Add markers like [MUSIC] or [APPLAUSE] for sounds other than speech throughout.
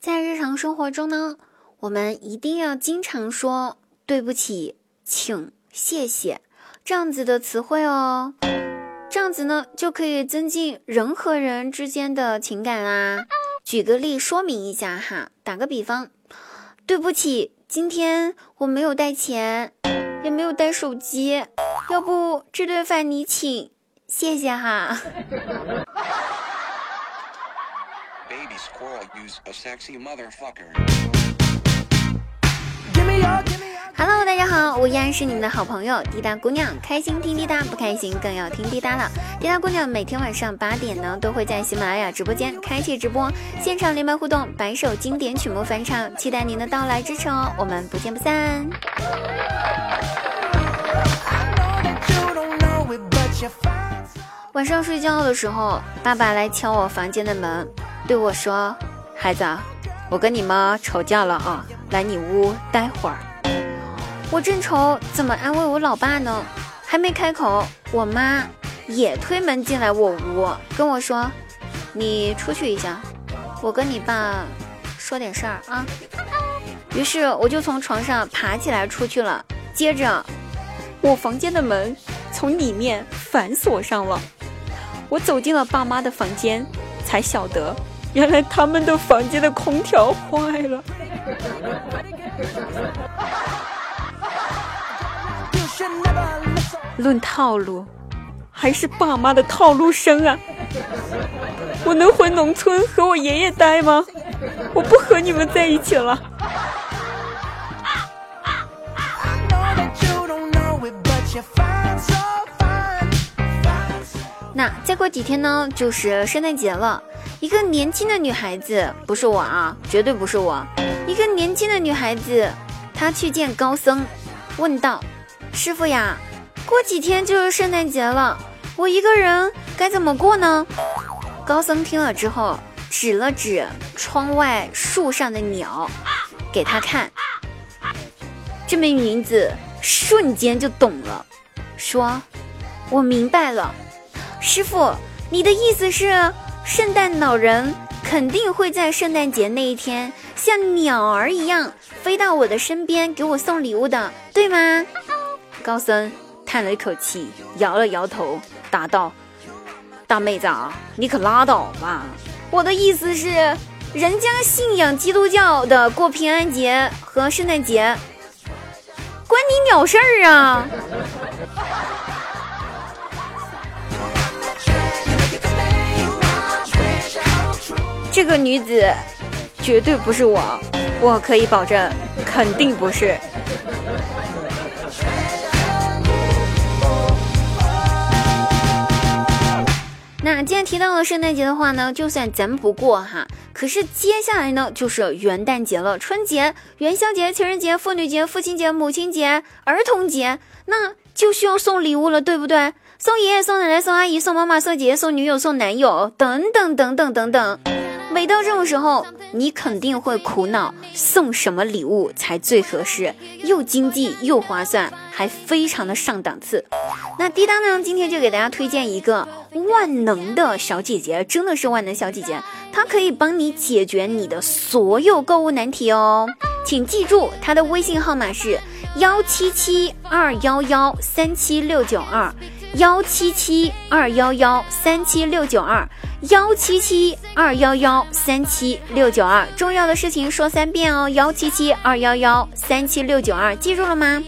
在日常生活中呢，我们一定要经常说对不起、请、谢谢这样子的词汇哦。这样子呢，就可以增进人和人之间的情感啦。举个例说明一下哈，打个比方，对不起，今天我没有带钱，也没有带手机，要不这顿饭你请，谢谢哈。Hello，大家好，我依然是你们的好朋友滴答姑娘，开心听滴答，不开心更要听滴答了。滴答姑娘每天晚上八点呢，都会在喜马拉雅直播间开启直播，现场连麦互动，百首经典曲目翻唱，期待您的到来支持哦，我们不见不散。晚上睡觉的时候，爸爸来敲我房间的门，对我说：“孩子，我跟你妈吵架了啊，来你屋待会儿。”我正愁怎么安慰我老爸呢，还没开口，我妈也推门进来我屋，跟我说：“你出去一下，我跟你爸说点事儿啊。”于是我就从床上爬起来出去了。接着，我房间的门从里面反锁上了。我走进了爸妈的房间，才晓得原来他们的房间的空调坏了。论套路，还是爸妈的套路深啊！我能回农村和我爷爷待吗？我不和你们在一起了。那再过几天呢，就是圣诞节了。一个年轻的女孩子，不是我啊，绝对不是我。一个年轻的女孩子，她去见高僧，问道：“师傅呀。”过几天就是圣诞节了，我一个人该怎么过呢？高僧听了之后，指了指窗外树上的鸟，给他看。这名女子瞬间就懂了，说：“我明白了，师傅，你的意思是，圣诞老人肯定会在圣诞节那一天，像鸟儿一样飞到我的身边，给我送礼物的，对吗？”高僧。叹了一口气，摇了摇头，答道：“大妹子啊，你可拉倒吧！我的意思是，人家信仰基督教的过平安节和圣诞节，关你鸟事儿啊！”这个女子绝对不是我，我可以保证，肯定不是。那既然提到了圣诞节的话呢，就算咱不过哈，可是接下来呢就是元旦节了，春节、元宵节、情人节、妇女节、父亲节、母亲节、儿童节，那就需要送礼物了，对不对？送爷爷、送奶奶、送阿姨、送妈妈、送姐姐、送女友、送男友，等等等等等等。每到这种时候，你肯定会苦恼送什么礼物才最合适，又经济又划算，还非常的上档次。那滴答呢，今天就给大家推荐一个万能的小姐姐，真的是万能小姐姐，她可以帮你解决你的所有购物难题哦。请记住她的微信号码是幺七七二幺幺三七六九二，幺七七二幺幺三七六九二。幺七七二幺幺三七六九二，重要的事情说三遍哦。幺七七二幺幺三七六九二，记住了吗？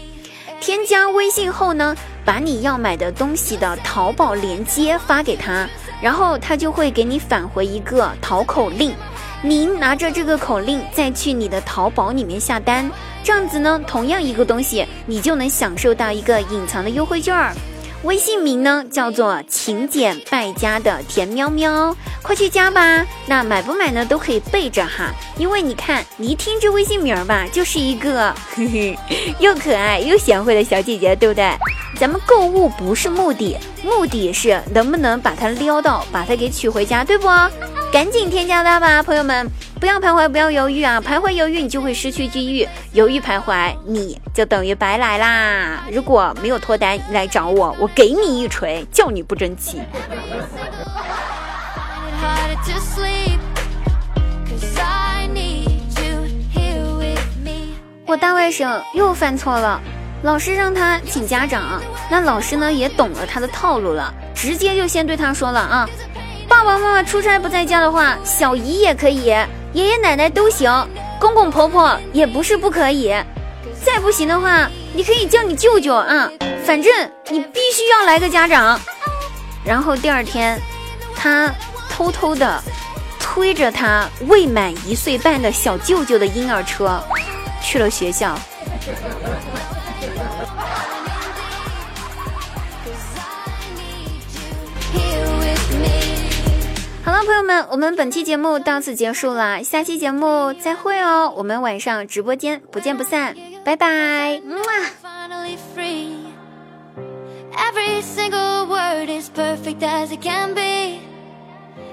添加微信后呢，把你要买的东西的淘宝链接发给他，然后他就会给你返回一个淘口令。您拿着这个口令再去你的淘宝里面下单，这样子呢，同样一个东西，你就能享受到一个隐藏的优惠券儿。微信名呢叫做勤俭败家的甜喵喵，快去加吧！那买不买呢都可以备着哈，因为你看，你一听这微信名吧，就是一个嘿嘿 [LAUGHS] 又可爱又贤惠的小姐姐，对不对？咱们购物不是目的，目的是能不能把她撩到，把她给娶回家，对不？赶紧添加他吧，朋友们，不要徘徊，不要犹豫啊！徘徊犹豫，你就会失去机遇；犹豫徘徊，你就等于白来啦！如果没有脱单来找我，我给你一锤，叫你不争气。我大外甥又犯错了，老师让他请家长，那老师呢也懂了他的套路了，直接就先对他说了啊，爸爸妈妈出差不在家的话，小姨也可以，爷爷奶奶都行，公公婆婆也不是不可以，再不行的话，你可以叫你舅舅啊，反正你必须要来个家长。然后第二天，他偷偷的推着他未满一岁半的小舅舅的婴儿车。去了学校。朋友们，我们本期节目到此结束了，下期节目再会哦！我们晚上直播间不见不散，拜拜。Every single